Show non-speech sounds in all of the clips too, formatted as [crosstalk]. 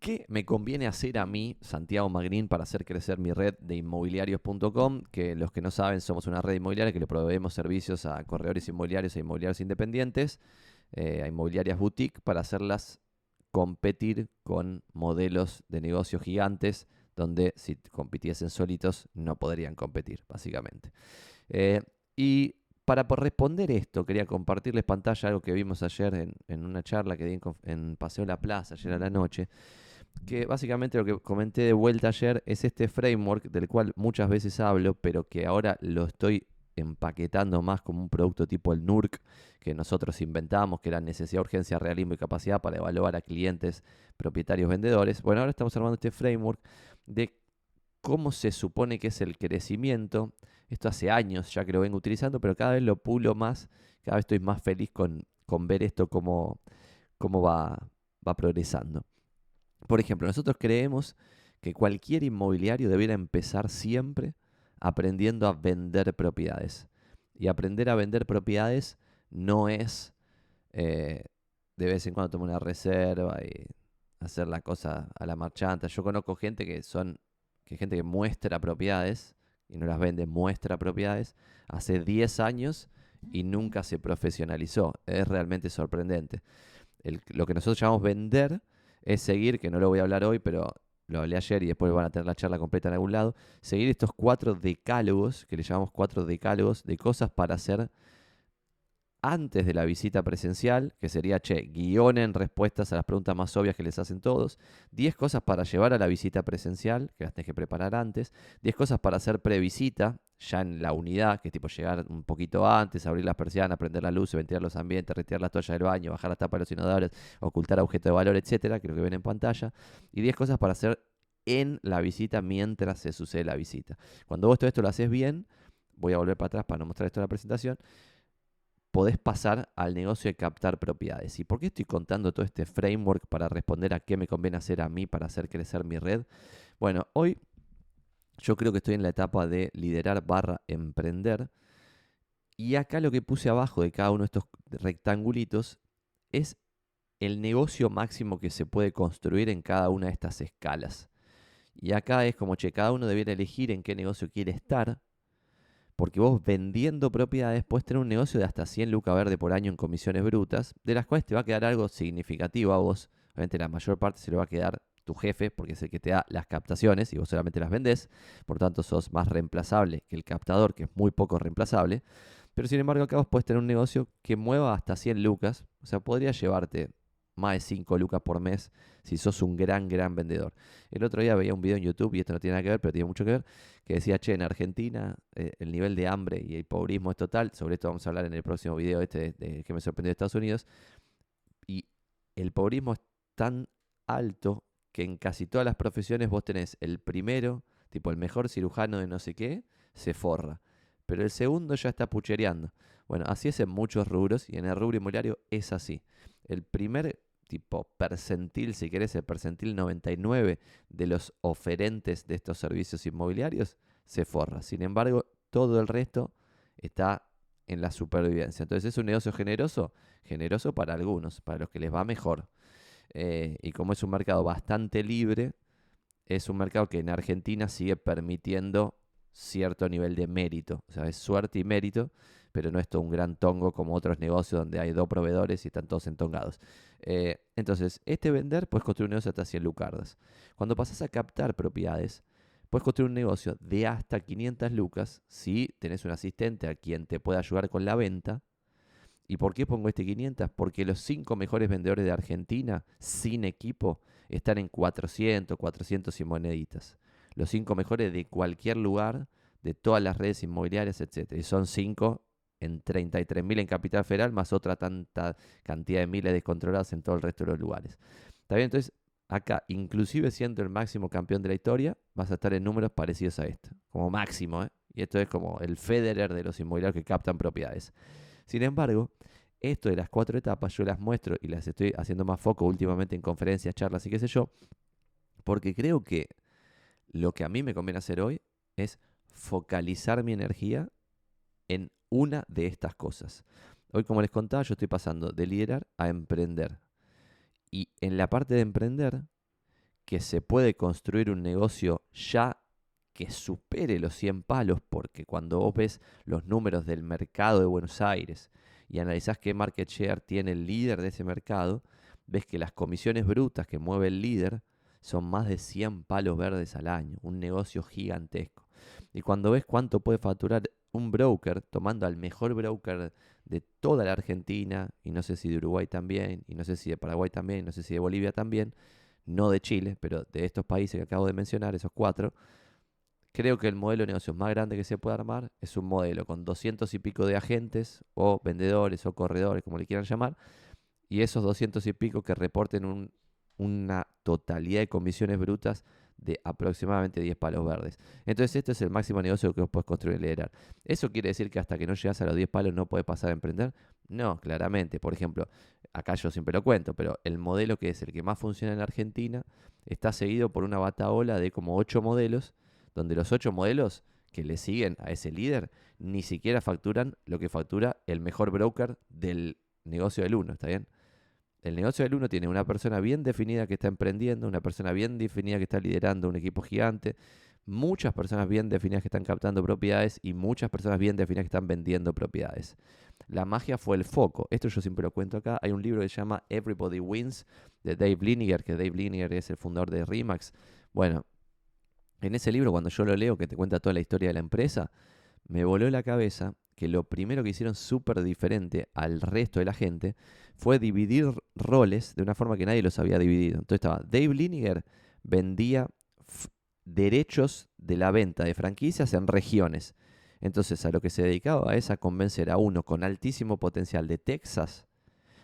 ¿Qué me conviene hacer a mí, Santiago Magrín, para hacer crecer mi red de inmobiliarios.com? Que los que no saben, somos una red inmobiliaria que le proveemos servicios a corredores inmobiliarios e inmobiliarios independientes, eh, a inmobiliarias boutique, para hacerlas competir con modelos de negocio gigantes, donde si compitiesen solitos no podrían competir, básicamente. Eh, y para responder esto, quería compartirles pantalla algo que vimos ayer en, una charla que di en, en Paseo La Plaza, ayer a la noche que básicamente lo que comenté de vuelta ayer es este framework del cual muchas veces hablo, pero que ahora lo estoy empaquetando más como un producto tipo el NURC que nosotros inventamos, que era necesidad, urgencia, realismo y capacidad para evaluar a clientes, propietarios, vendedores. Bueno, ahora estamos armando este framework de cómo se supone que es el crecimiento. Esto hace años ya que lo vengo utilizando, pero cada vez lo pulo más, cada vez estoy más feliz con, ver esto cómo, cómo va, va progresando. Por ejemplo, nosotros creemos que cualquier inmobiliario debiera empezar siempre aprendiendo a vender propiedades. Y aprender a vender propiedades no es eh, de vez en cuando tomar una reserva y hacer la cosa a la marchanta. Yo conozco gente que son, que gente que muestra propiedades y no las vende, muestra propiedades hace 10 años y nunca se profesionalizó. Es realmente sorprendente. lo que nosotros llamamos vender es seguir, que no lo voy a hablar hoy, pero lo hablé ayer y después van a tener la charla completa en algún lado, seguir estos cuatro decálogos, que le llamamos cuatro decálogos, de cosas para hacer antes de la visita presencial, que sería, che, guionen respuestas a las preguntas más obvias que les hacen todos, 10 cosas para llevar a la visita presencial, que las tenés que preparar antes, 10 cosas para hacer previsita, ya en la unidad, que es tipo llegar un poquito antes, abrir las persianas, prender la luz, ventilar los ambientes, retirar las toallas del baño, bajar la tapa de los inodores, ocultar objetos de valor, etcétera, que es lo que ven en pantalla, y 10 cosas para hacer en la visita mientras se sucede la visita. Cuando vos todo esto lo haces bien, voy a volver para atrás para no mostrar esto en la presentación, podés pasar al negocio de captar propiedades. ¿Y por qué estoy contando todo este framework para responder a qué me conviene hacer a mí para hacer crecer mi red? Bueno, hoy yo creo que estoy en la etapa de liderar barra emprender. Y acá lo que puse abajo de cada uno de estos rectangulitos es el negocio máximo que se puede construir en cada una de estas escalas. Y acá es como, che, cada uno debiera elegir en qué negocio quiere estar porque vos vendiendo propiedades puedes tener un negocio de hasta 100 lucas verde por año en comisiones brutas, de las cuales te va a quedar algo significativo a vos. Obviamente la mayor parte se lo va a quedar tu jefe, porque es el que te da las captaciones y vos solamente las vendés. Por tanto, sos más reemplazable que el captador, que es muy poco reemplazable. Pero sin embargo, acá vos puedes tener un negocio que mueva hasta 100 lucas. O sea, podría llevarte más de 5 lucas por mes si sos un gran, gran vendedor. El otro día veía un video en YouTube, y esto no tiene nada que ver, pero tiene mucho que ver, que decía, che, en Argentina eh, el nivel de hambre y el pobrismo es total. Sobre esto vamos a hablar en el próximo video este de, que me sorprendió de Estados Unidos. Y el pobrismo es tan alto que en casi todas las profesiones vos tenés el primero, tipo el mejor cirujano de no sé qué, se forra. Pero el segundo ya está puchereando. Bueno, así es en muchos rubros y en el rubro inmobiliario es así. El primer tipo percentil, si querés, el percentil 99 de los oferentes de estos servicios inmobiliarios se forra. Sin embargo, todo el resto está en la supervivencia. Entonces es un negocio generoso, generoso para algunos, para los que les va mejor. Eh, y como es un mercado bastante libre, es un mercado que en Argentina sigue permitiendo cierto nivel de mérito. O sea, es suerte y mérito pero no es todo un gran tongo como otros negocios donde hay dos proveedores y están todos entongados. Eh, entonces, este vender, puedes construir un negocio hasta 100 lucardas. Cuando pasas a captar propiedades, puedes construir un negocio de hasta 500 lucas si tenés un asistente a quien te pueda ayudar con la venta. ¿Y por qué pongo este 500? Porque los cinco mejores vendedores de Argentina, sin equipo, están en 400, 400 y moneditas. Los cinco mejores de cualquier lugar, de todas las redes inmobiliarias, etc. Y son cinco en 33.000 en Capital Federal, más otra tanta cantidad de miles descontroladas en todo el resto de los lugares. ¿Está bien? Entonces, acá, inclusive siendo el máximo campeón de la historia, vas a estar en números parecidos a esto, como máximo, ¿eh? Y esto es como el Federer de los inmobiliarios que captan propiedades. Sin embargo, esto de las cuatro etapas yo las muestro y las estoy haciendo más foco últimamente en conferencias, charlas y qué sé yo, porque creo que lo que a mí me conviene hacer hoy es focalizar mi energía en una de estas cosas. Hoy, como les contaba, yo estoy pasando de liderar a emprender. Y en la parte de emprender, que se puede construir un negocio ya que supere los 100 palos, porque cuando vos ves los números del mercado de Buenos Aires y analizás qué market share tiene el líder de ese mercado, ves que las comisiones brutas que mueve el líder son más de 100 palos verdes al año, un negocio gigantesco. Y cuando ves cuánto puede facturar un broker, tomando al mejor broker de toda la Argentina, y no sé si de Uruguay también, y no sé si de Paraguay también, y no sé si de Bolivia también, no de Chile, pero de estos países que acabo de mencionar, esos cuatro, creo que el modelo de negocios más grande que se puede armar es un modelo con 200 y pico de agentes, o vendedores, o corredores, como le quieran llamar, y esos 200 y pico que reporten una totalidad de comisiones brutas de aproximadamente 10 palos verdes. Entonces, este es el máximo negocio que vos podés construir y liderar. ¿Eso quiere decir que hasta que no llegas a los 10 palos no puedes pasar a emprender? No, claramente. Por ejemplo, acá yo siempre lo cuento, pero el modelo que es el que más funciona en Argentina está seguido por una bataola de como 8 modelos, donde los 8 modelos que le siguen a ese líder ni siquiera facturan lo que factura el mejor broker del negocio del uno, ¿está bien? El negocio del uno tiene una persona bien definida que está emprendiendo, una persona bien definida que está liderando un equipo gigante, muchas personas bien definidas que están captando propiedades y muchas personas bien definidas que están vendiendo propiedades. La magia fue el foco. Esto yo siempre lo cuento acá. Hay un libro que se llama Everybody Wins de Dave Liniger, que Dave Liniger es el fundador de Remax. Bueno, en ese libro cuando yo lo leo, que te cuenta toda la historia de la empresa, me voló la cabeza que lo primero que hicieron súper diferente al resto de la gente fue dividir roles de una forma que nadie los había dividido. Entonces estaba, Dave Liniger vendía derechos de la venta de franquicias en regiones. Entonces a lo que se dedicaba es a convencer a uno con altísimo potencial de Texas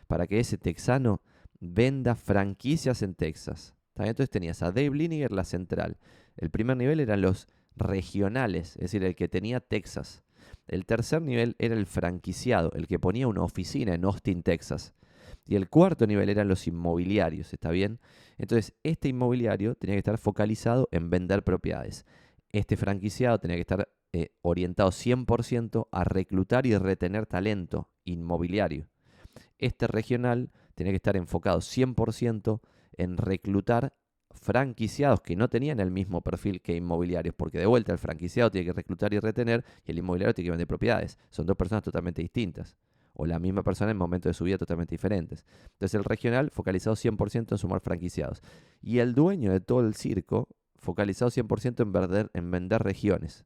para que ese texano venda franquicias en Texas. Entonces tenías a Dave la central. El primer nivel eran los regionales, es decir, el que tenía Texas. El tercer nivel era el franquiciado, el que ponía una oficina en Austin, Texas. Y el cuarto nivel eran los inmobiliarios, ¿está bien? Entonces, este inmobiliario tenía que estar focalizado en vender propiedades. Este franquiciado tenía que estar eh, orientado 100% a reclutar y retener talento inmobiliario. Este regional tenía que estar enfocado 100% en reclutar franquiciados que no tenían el mismo perfil que inmobiliarios, porque de vuelta el franquiciado tiene que reclutar y retener y el inmobiliario tiene que vender propiedades. Son dos personas totalmente distintas, o la misma persona en momentos de su vida totalmente diferentes. Entonces el regional focalizado 100% en sumar franquiciados y el dueño de todo el circo focalizado 100% en vender, en vender regiones.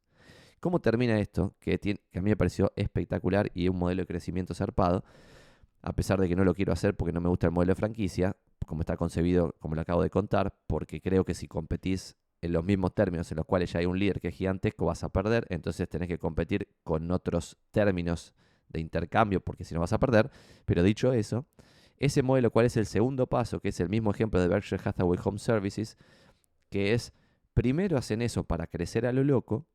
¿Cómo termina esto? Que, que a mí me pareció espectacular y un modelo de crecimiento zarpado a pesar de que no lo quiero hacer porque no me gusta el modelo de franquicia, como está concebido, como lo acabo de contar, porque creo que si competís en los mismos términos en los cuales ya hay un líder que es gigantesco, vas a perder, entonces tenés que competir con otros términos de intercambio, porque si no vas a perder. Pero dicho eso, ese modelo, ¿cuál es el segundo paso? Que es el mismo ejemplo de Berkshire Hathaway Home Services, que es, primero hacen eso para crecer a lo loco,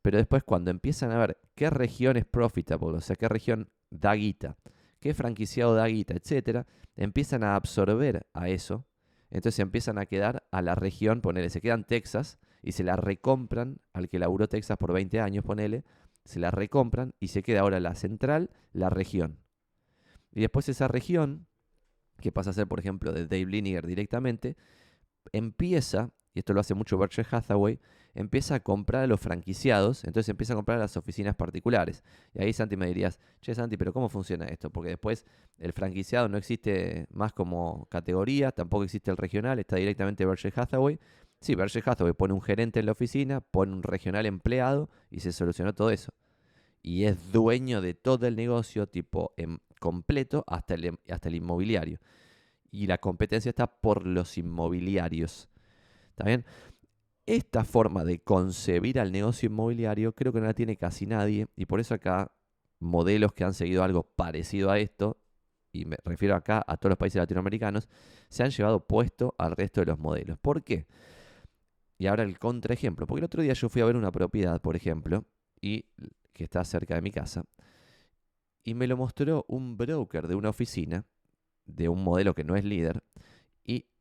pero después cuando empiezan a ver qué región es profitable, o sea, qué región da guita, qué franquiciado da guita, etcétera, empiezan a absorber a eso. Entonces empiezan a quedar a la región, ponele, se quedan Texas y se la recompran al que laburó Texas por 20 años, ponele, se la recompran y se queda ahora la central, la región. Y después esa región, que pasa a ser, por ejemplo, de Dave Liniger directamente, empieza, y esto lo hace mucho Berkshire Hathaway, empieza a comprar a los franquiciados, entonces empieza a comprar a las oficinas particulares. Y ahí Santi me dirías, che Santi, pero ¿cómo funciona esto? Porque después el franquiciado no existe más como categoría, tampoco existe el regional, está directamente Berkshire Hathaway. Sí, Berkshire Hathaway pone un gerente en la oficina, pone un regional empleado y se solucionó todo eso. Y es dueño de todo el negocio, tipo en completo, hasta el, hasta el inmobiliario. Y la competencia está por los inmobiliarios. ¿Está bien? Esta forma de concebir al negocio inmobiliario creo que no la tiene casi nadie y por eso acá modelos que han seguido algo parecido a esto, y me refiero acá a todos los países latinoamericanos, se han llevado puesto al resto de los modelos. ¿Por qué? Y ahora el contraejemplo, porque el otro día yo fui a ver una propiedad, por ejemplo, y que está cerca de mi casa, y me lo mostró un broker de una oficina, de un modelo que no es líder,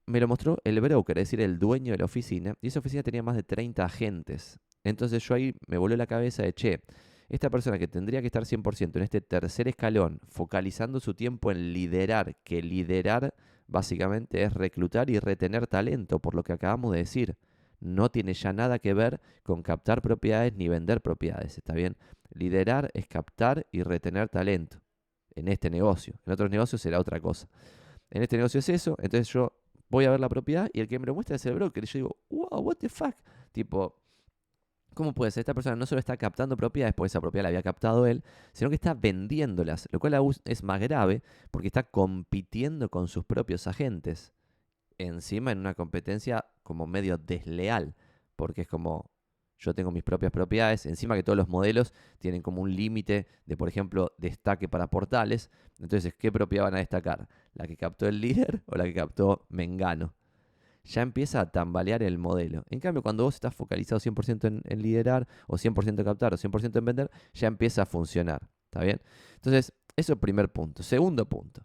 me lo mostró el broker, es decir, el dueño de la oficina, y esa oficina tenía más de 30 agentes. Entonces yo ahí me voló la cabeza de, che, esta persona que tendría que estar 100% en este tercer escalón, focalizando su tiempo en liderar, que liderar básicamente es reclutar y retener talento, por lo que acabamos de decir. No tiene ya nada que ver con captar propiedades ni vender propiedades, ¿está bien? Liderar es captar y retener talento en este negocio. En otros negocios será otra cosa. En este negocio es eso, entonces yo voy a ver la propiedad y el que me lo muestra es el broker. Y yo digo, wow, what the fuck. Tipo, ¿Cómo puede ser? Esta persona no solo está captando propiedades, porque esa propiedad la había captado él, sino que está vendiéndolas, lo cual es más grave porque está compitiendo con sus propios agentes. Encima en una competencia como medio desleal, porque es como yo tengo mis propias propiedades, encima que todos los modelos tienen como un límite de, por ejemplo, destaque para portales. Entonces, ¿qué propiedad van a destacar? ¿La que captó el líder o la que captó Mengano? ya empieza a tambalear el modelo. En cambio, cuando vos estás focalizado 100% en, liderar, o 100% en captar, o 100% en vender, ya empieza a funcionar. ¿Está bien? Entonces, eso es el primer punto. Segundo punto.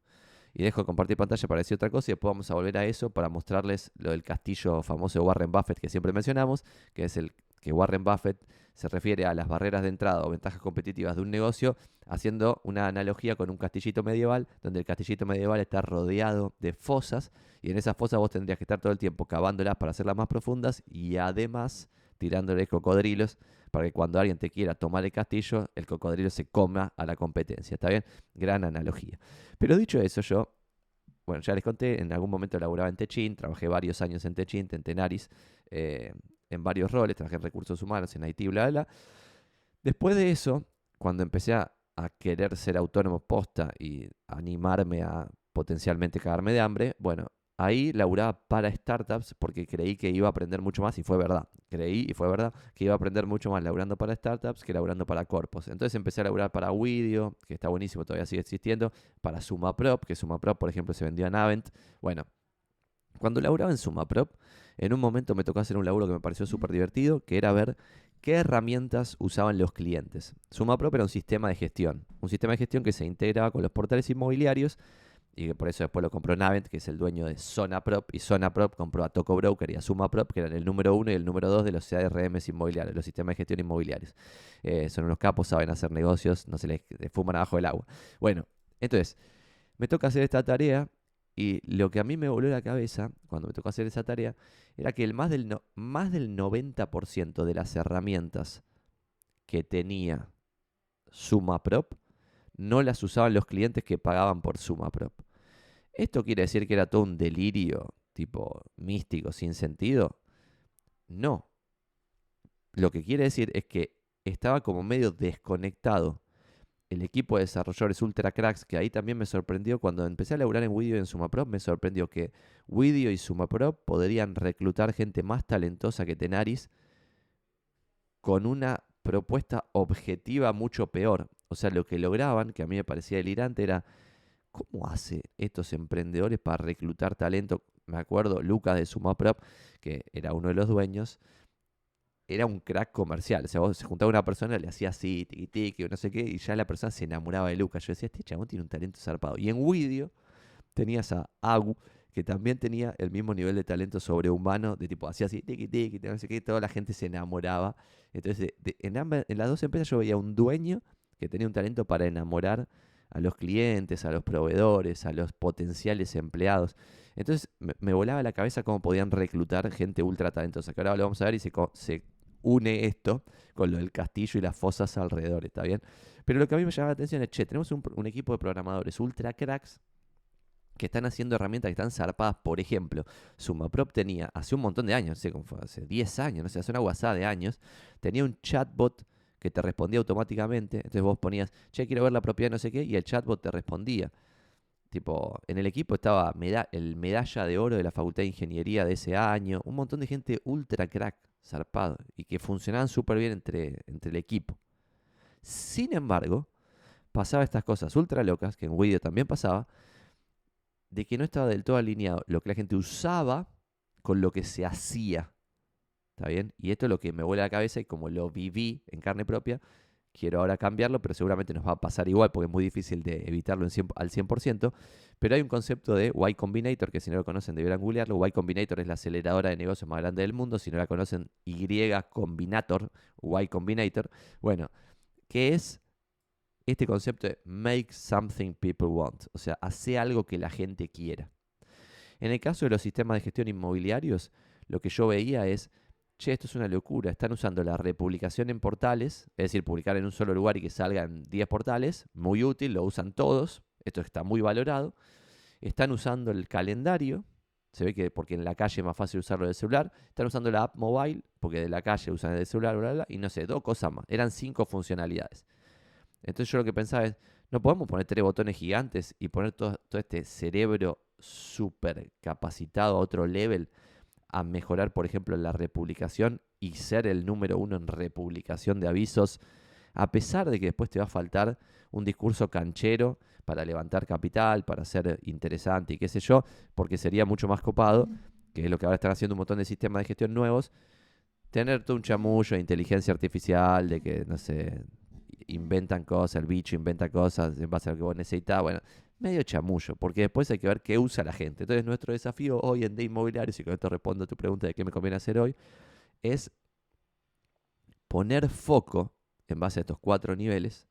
Y dejo de compartir pantalla para decir otra cosa y después vamos a volver a eso para mostrarles lo del castillo famoso de Warren Buffett que siempre mencionamos, que es el que Warren Buffett se refiere a las barreras de entrada o ventajas competitivas de un negocio, haciendo una analogía con un castillito medieval, donde el castillito medieval está rodeado de fosas, y en esas fosas vos tendrías que estar todo el tiempo cavándolas para hacerlas más profundas y además tirándole cocodrilos para que cuando alguien te quiera tomar el castillo, el cocodrilo se coma a la competencia. ¿Está bien? Gran analogía. Pero dicho eso, yo, bueno, ya les conté, en algún momento laburaba en Techin, trabajé varios años en Techin, en Tenaris, eh, en varios roles, trabajé en recursos humanos, en IT, bla, bla. Después de eso, cuando empecé a, querer ser autónomo posta y animarme a potencialmente cagarme de hambre, bueno, ahí laburaba para startups porque creí que iba a aprender mucho más y fue verdad. Creí y fue verdad que iba a aprender mucho más laburando para startups que laburando para corpos. Entonces empecé a laburar para Widio, que está buenísimo, todavía sigue existiendo, para SumaProp, que SumaProp, por ejemplo, se vendió en Avent. Bueno, cuando laburaba en SumaProp, en un momento me tocó hacer un laburo que me pareció súper divertido, que era ver qué herramientas usaban los clientes. SumaProp era un sistema de gestión, un sistema de gestión que se integraba con los portales inmobiliarios y que por eso después lo compró Navent, que es el dueño de ZonaProp, y ZonaProp compró a Toco Broker y a SumaProp, que eran el número uno y el número dos de los CRM inmobiliarios, los sistemas de gestión inmobiliarios. Eh, son unos capos, saben hacer negocios, no se les fuman abajo del agua. Bueno, entonces, me toca hacer esta tarea y lo que a mí me voló la cabeza cuando me tocó hacer esa tarea era que el más del, más del 90% de las herramientas que tenía SumaProp no las usaban los clientes que pagaban por SumaProp. ¿Esto quiere decir que era todo un delirio tipo místico, sin sentido? No. Lo que quiere decir es que estaba como medio desconectado el equipo de desarrolladores ultra cracks, que ahí también me sorprendió cuando empecé a laburar en Widio y en SumaPro, me sorprendió que Widio y SumaPro podrían reclutar gente más talentosa que Tenaris con una propuesta objetiva mucho peor. O sea, lo que lograban, que a mí me parecía delirante, era ¿cómo hace estos emprendedores para reclutar talento? Me acuerdo, Lucas de SumaProp, que era uno de los dueños, era un crack comercial. O sea, vos se juntaba una persona, le hacía así, tiki tiki, no sé qué, y ya la persona se enamoraba de Lucas. Yo decía, este chabón tiene un talento zarpado. Y en Widio tenías a Agu, que también tenía el mismo nivel de talento sobrehumano, de tipo, hacía así, tiki tiki, no sé qué, toda la gente se enamoraba. Entonces, en, en las dos empresas yo veía un dueño que tenía un talento para enamorar a los clientes, a los proveedores, a los potenciales empleados. Entonces me, volaba la cabeza cómo podían reclutar gente ultra talentosa. Que ahora lo vamos a ver y se une esto con lo del castillo y las fosas alrededor, ¿está bien? Pero lo que a mí me llama la atención es, che, tenemos un, equipo de programadores ultra cracks que están haciendo herramientas que están zarpadas. Por ejemplo, SumaProp tenía, hace un montón de años, no sé cómo fue, hace 10 años, no sé, hace una guasada de años, tenía un chatbot que te respondía automáticamente. Entonces vos ponías, che, quiero ver la propiedad, no sé qué, y el chatbot te respondía. Tipo, en el equipo estaba el medalla de oro de la Facultad de Ingeniería de ese año, un montón de gente ultra crack zarpado y que funcionaban súper bien entre, entre el equipo. Sin embargo, pasaba estas cosas ultra locas, que en Widio también pasaba, de que no estaba del todo alineado lo que la gente usaba con lo que se hacía. ¿Está bien? Y esto es lo que me vuela la cabeza y como lo viví en carne propia, quiero ahora cambiarlo, pero seguramente nos va a pasar igual porque es muy difícil de evitarlo al 100%. Pero hay un concepto de Y Combinator que si no lo conocen deberán googlearlo. Y Combinator es la aceleradora de negocios más grande del mundo. Si no la conocen, Y Combinator, Y Combinator. Bueno, ¿qué es este concepto de make something people want? O sea, hace algo que la gente quiera. En el caso de los sistemas de gestión inmobiliarios, lo que yo veía es, che, esto es una locura, están usando la republicación en portales, es decir, publicar en un solo lugar y que salgan 10 portales, muy útil, lo usan todos, esto está muy valorado. Están usando el calendario, se ve que porque en la calle es más fácil usarlo del celular. Están usando la app mobile, porque de la calle usan el celular, bla, bla, y no sé, dos cosas más. Eran cinco funcionalidades. Entonces yo lo que pensaba es, no podemos poner tres botones gigantes y poner todo, este cerebro súper capacitado a otro level a mejorar, por ejemplo, la republicación y ser el número uno en republicación de avisos, a pesar de que después te va a faltar un discurso canchero para levantar capital, para ser interesante y qué sé yo, porque sería mucho más copado, que es lo que ahora están haciendo un montón de sistemas de gestión nuevos, tener todo un chamullo de inteligencia artificial, de que, no sé, inventan cosas, el bicho inventa cosas en base a lo que vos necesitas, bueno, medio chamullo, porque después hay que ver qué usa la gente. Entonces nuestro desafío hoy en de inmobiliarios, y con esto respondo a tu pregunta de qué me conviene hacer hoy, es poner foco en base a estos cuatro niveles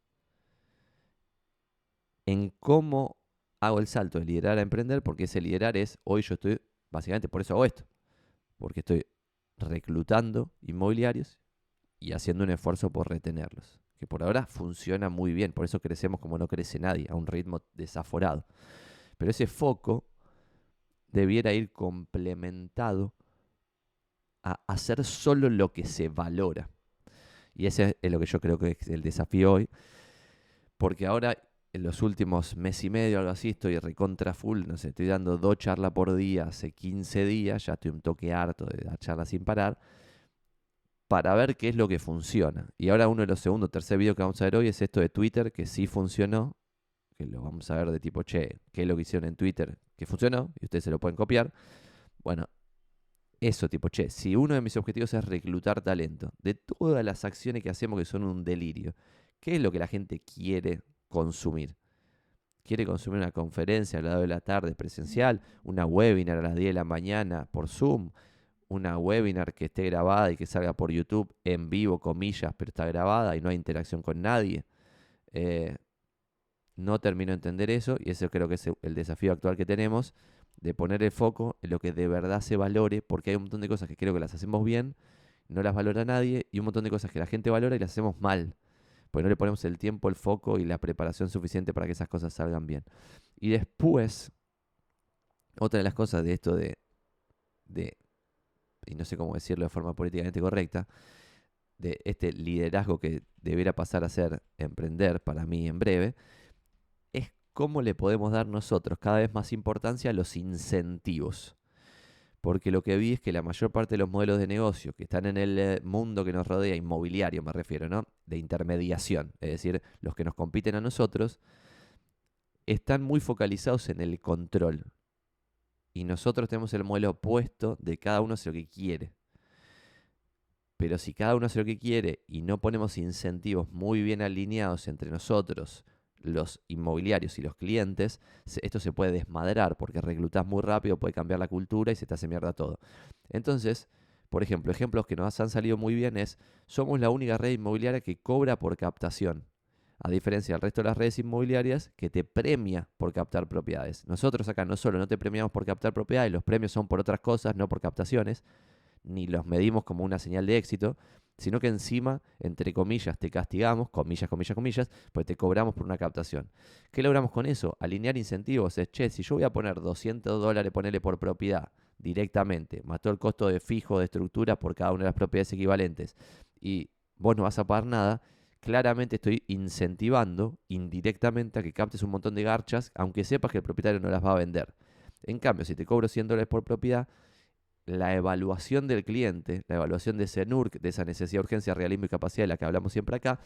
en cómo hago el salto de liderar a emprender, porque ese liderar es, hoy yo estoy, básicamente por eso hago esto, porque estoy reclutando inmobiliarios y haciendo un esfuerzo por retenerlos, que por ahora funciona muy bien, por eso crecemos como no crece nadie, a un ritmo desaforado. Pero ese foco debiera ir complementado a hacer solo lo que se valora. Y ese es lo que yo creo que es el desafío hoy, porque ahora en los últimos mes y medio, algo así, estoy recontra full, no sé, estoy dando dos charlas por día hace 15 días, ya estoy un toque harto de dar charlas sin parar, para ver qué es lo que funciona. Y ahora uno de los segundos, tercer video que vamos a ver hoy es esto de Twitter, que sí funcionó, que lo vamos a ver de tipo, che, qué es lo que hicieron en Twitter, que funcionó, y ustedes se lo pueden copiar. Bueno, eso tipo, che, si uno de mis objetivos es reclutar talento, de todas las acciones que hacemos que son un delirio, ¿qué es lo que la gente quiere consumir. Quiere consumir una conferencia a las de la tarde presencial, una webinar a las 10 de la mañana por Zoom, una webinar que esté grabada y que salga por YouTube en vivo, comillas, pero está grabada y no hay interacción con nadie. Eh, no termino de entender eso y eso creo que es el desafío actual que tenemos, de poner el foco en lo que de verdad se valore, porque hay un montón de cosas que creo que las hacemos bien, no las valora nadie, y un montón de cosas que la gente valora y las hacemos mal pues no le ponemos el tiempo, el foco y la preparación suficiente para que esas cosas salgan bien. Y después, otra de las cosas de esto de y no sé cómo decirlo de forma políticamente correcta, de este liderazgo que debería pasar a ser emprender para mí en breve, es cómo le podemos dar nosotros cada vez más importancia a los incentivos porque lo que vi es que la mayor parte de los modelos de negocio que están en el eh, mundo que nos rodea, inmobiliario me refiero, ¿no? De intermediación, es decir, los que nos compiten a nosotros, están muy focalizados en el control. Y nosotros tenemos el modelo opuesto de cada uno hace lo que quiere. Pero si cada uno hace lo que quiere y no ponemos incentivos muy bien alineados entre nosotros, los inmobiliarios y los clientes, esto se puede desmadrar porque reclutas muy rápido, puede cambiar la cultura y se te hace mierda todo. Entonces, por ejemplo, ejemplos que nos han salido muy bien es, somos la única red inmobiliaria que cobra por captación, a diferencia del resto de las redes inmobiliarias que te premia por captar propiedades. Nosotros acá no solo no te premiamos por captar propiedades, los premios son por otras cosas, no por captaciones, ni los medimos como una señal de éxito, sino que encima, entre comillas, te castigamos, comillas, comillas, comillas, pues te cobramos por una captación. ¿Qué logramos con eso? Alinear incentivos. Es, che, si yo voy a poner 200 dólares, ponerle por propiedad directamente, mató el costo de fijo de estructura por cada una de las propiedades equivalentes, y vos no vas a pagar nada, claramente estoy incentivando indirectamente a que captes un montón de garchas, aunque sepas que el propietario no las va a vender. En cambio, si te cobro 100 dólares por propiedad, la evaluación del cliente, la evaluación de ese NURC, de esa necesidad, urgencia, realismo y capacidad de la que hablamos siempre acá,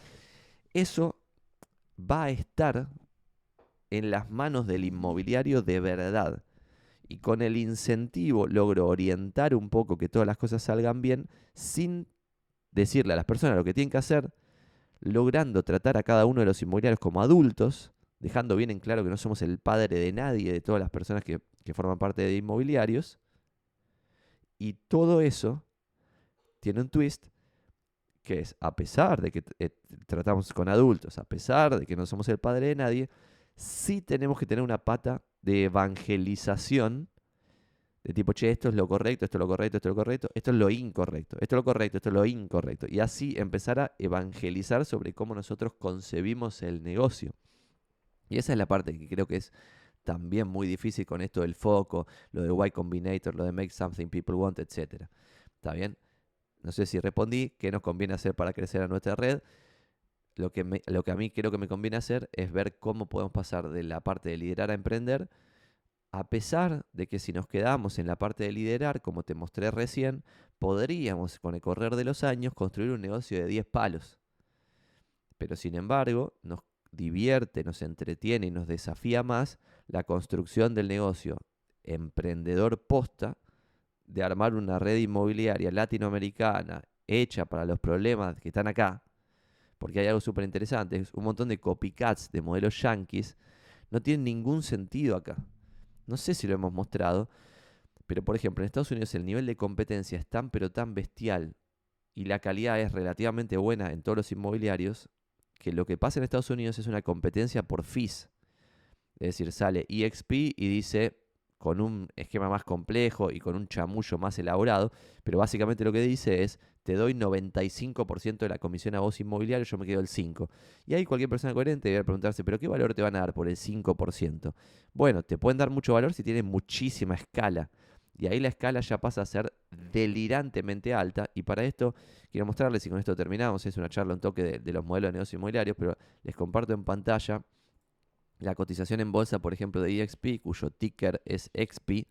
eso va a estar en las manos del inmobiliario de verdad. Y con el incentivo logro orientar un poco que todas las cosas salgan bien sin decirle a las personas lo que tienen que hacer, logrando tratar a cada uno de los inmobiliarios como adultos, dejando bien en claro que no somos el padre de nadie, de todas las personas que, que forman parte de inmobiliarios, y todo eso tiene un twist que es, a pesar de que eh, tratamos con adultos, a pesar de que no somos el padre de nadie, sí tenemos que tener una pata de evangelización De tipo, che, esto es lo correcto, esto es lo correcto, esto es lo correcto, esto es lo incorrecto, esto es lo correcto, esto es lo incorrecto. Y así empezar a evangelizar sobre cómo nosotros concebimos el negocio. Y esa es la parte que creo que es también muy difícil con esto del foco, lo de Y Combinator, lo de Make Something People Want, etc. ¿Está bien? No sé si respondí, qué nos conviene hacer para crecer a nuestra red. Lo que, lo que a mí creo que me conviene hacer es ver cómo podemos pasar de la parte de liderar a emprender, a pesar de que si nos quedamos en la parte de liderar, como te mostré recién, podríamos con el correr de los años construir un negocio de 10 palos. Pero sin embargo, nos divierte, nos entretiene y nos desafía más la construcción del negocio emprendedor posta de armar una red inmobiliaria latinoamericana hecha para los problemas que están acá, porque hay algo súper interesante, un montón de copycats de modelos yankees, no tienen ningún sentido acá. No sé si lo hemos mostrado, pero por ejemplo, en Estados Unidos el nivel de competencia es tan pero tan bestial y la calidad es relativamente buena en todos los inmobiliarios, que lo que pasa en Estados Unidos es una competencia por fees. Es decir, sale EXP y dice con un esquema más complejo y con un chamullo más elaborado, pero básicamente lo que dice es, te doy 95% de la comisión a vos inmobiliario, yo me quedo el 5%. Y ahí cualquier persona coherente debe preguntarse, pero ¿qué valor te van a dar por el 5%? Bueno, te pueden dar mucho valor si tienen muchísima escala. Y ahí la escala ya pasa a ser delirantemente alta. Y para esto quiero mostrarles, y con esto terminamos, es una charla, un toque de, los modelos de negocios inmobiliarios, pero les comparto en pantalla la cotización en bolsa, por ejemplo, de EXP, cuyo ticker es XP,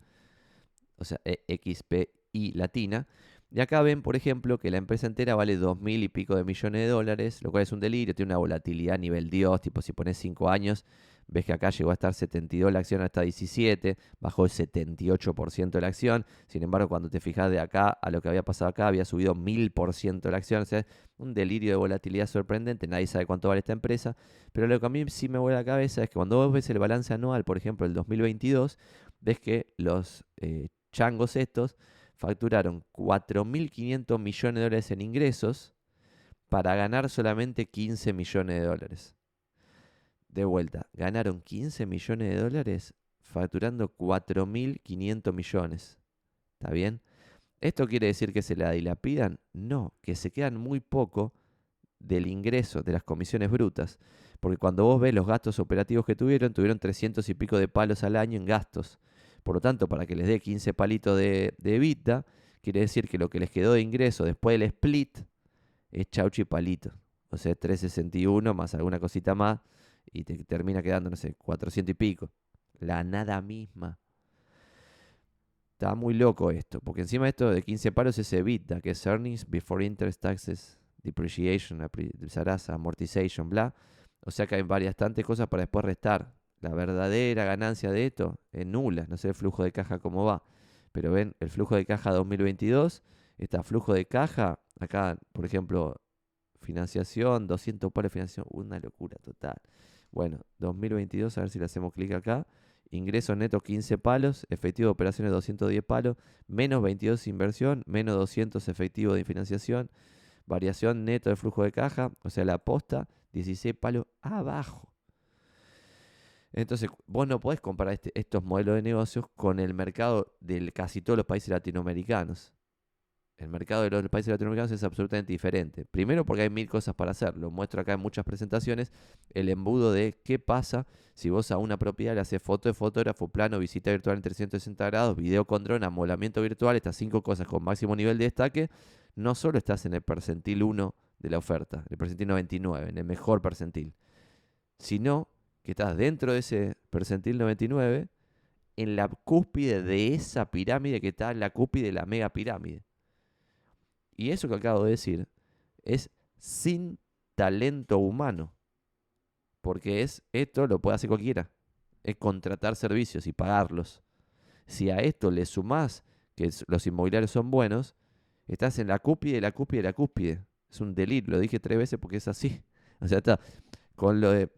o sea, XPI latina. Y acá ven, por ejemplo, que la empresa entera vale dos mil y pico de millones de dólares, lo cual es un delirio, tiene una volatilidad a nivel Dios, tipo si pones 5 años, ves que acá llegó a estar 72 la acción hasta 17, bajó el 78% de la acción, sin embargo cuando te fijas de acá a lo que había pasado acá, había subido 1000% la acción, o sea, un delirio de volatilidad sorprendente, nadie sabe cuánto vale esta empresa, pero lo que a mí sí me vuelve a la cabeza es que cuando vos ves el balance anual, por ejemplo, el 2022, ves que los eh, changos estos facturaron 4.500 millones de dólares en ingresos para ganar solamente 15 millones de dólares de vuelta, ganaron 15 millones de dólares facturando 4.500 millones. ¿Está bien? ¿Esto quiere decir que se la dilapidan? No, que se quedan muy poco del ingreso de las comisiones brutas. Porque cuando vos ves los gastos operativos que tuvieron, tuvieron 300 y pico de palos al año en gastos. Por lo tanto, para que les dé 15 palitos de, de quiere decir que lo que les quedó de ingreso después del split es chauchi palito. O sea, 361 más alguna cosita más y te termina quedando, no sé, 400 y pico. La nada misma. Está muy loco esto, porque encima de esto de 15 palos es EBITDA, que es Earnings Before Interest Taxes, Depreciation, Amortization, bla. O sea que hay varias tantas cosas para después restar. La verdadera ganancia de esto es nula, no sé el flujo de caja cómo va. Pero ven, el flujo de caja 2022, está flujo de caja, acá, por ejemplo, financiación, 200 palos de financiación, una locura total. Bueno, 2022, a ver si le hacemos clic acá. Ingresos netos 15 palos, efectivo de operaciones 210 palos, menos 22 inversión, menos 200 efectivo de financiación, variación neto de flujo de caja, o sea, la aposta, 16 palos abajo. Entonces, vos no podés comparar este, estos modelos de negocios con el mercado de casi todos los países latinoamericanos. El mercado de los países latinoamericanos es absolutamente diferente. Primero porque hay mil cosas para hacer. Lo muestro acá en muchas presentaciones. El embudo de qué pasa si vos a una propiedad le haces foto de fotógrafo, plano, visita virtual en 360 grados, video con dron, amolamiento virtual, estas cinco cosas con máximo nivel de destaque, no solo estás en el percentil 1 de la oferta, el percentil 99, en el mejor percentil, sino que estás dentro de ese percentil 99 en la cúspide de esa pirámide que está en la cúspide de la mega pirámide. Y eso que acabo de decir es sin talento humano. Porque es esto lo puede hacer cualquiera. Es contratar servicios y pagarlos. Si a esto le sumás que los inmobiliarios son buenos, estás en la cúspide de la cúspide de la cúspide. Es un delirio, lo dije tres veces porque es así. [laughs] O sea, está con lo de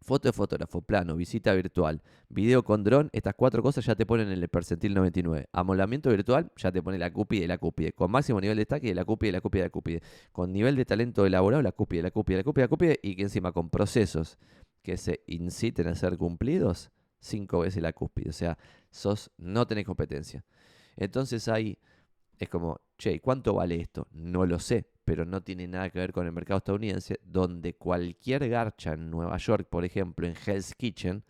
foto de fotógrafo, plano, visita virtual, video con dron, estas cuatro cosas ya te ponen en el percentil 99. Amolamiento virtual, ya te pone la cúpide de la cúpide. Con máximo nivel de destaque, la cúpide, la cúpide, la cúpide. Con nivel de talento elaborado, la cúpide, la cúpide, la cúpide, la cúpide. Y que encima con procesos que se inciten a ser cumplidos, cinco veces la cúpide. O sea, sos, no tenés competencia. Entonces ahí es como, che, ¿cuánto vale esto? No lo sé, pero no tiene nada que ver con el mercado estadounidense, donde cualquier garcha en Nueva York, por ejemplo, en Hell's Kitchen,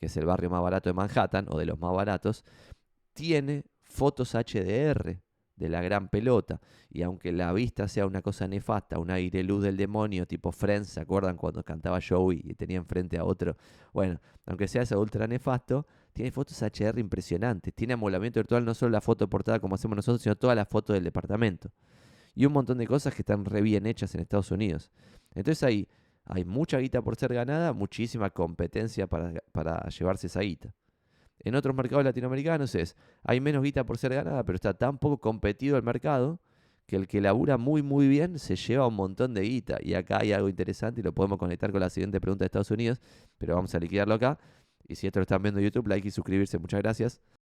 que es el barrio más barato de Manhattan, o de los más baratos, tiene fotos HDR de la gran pelota. Y aunque la vista sea una cosa nefasta, un aire luz del demonio, tipo Friends, ¿se acuerdan cuando cantaba Joey y tenía enfrente a otro? Bueno, aunque sea ese ultra nefasto, tiene fotos HDR impresionantes. Tiene amolamiento virtual, no solo la foto portada como hacemos nosotros, sino toda la foto del departamento. Y un montón de cosas que están re bien hechas en Estados Unidos. Entonces ahí hay mucha guita por ser ganada, muchísima competencia para, para llevarse esa guita. En otros mercados latinoamericanos es, hay menos guita por ser ganada, pero está tan poco competido el mercado que el que labura muy muy bien se lleva un montón de guita. Y acá hay algo interesante y lo podemos conectar con la siguiente pregunta de Estados Unidos, pero vamos a liquidarlo acá. Y si esto lo están viendo en YouTube, like y suscribirse. Muchas gracias.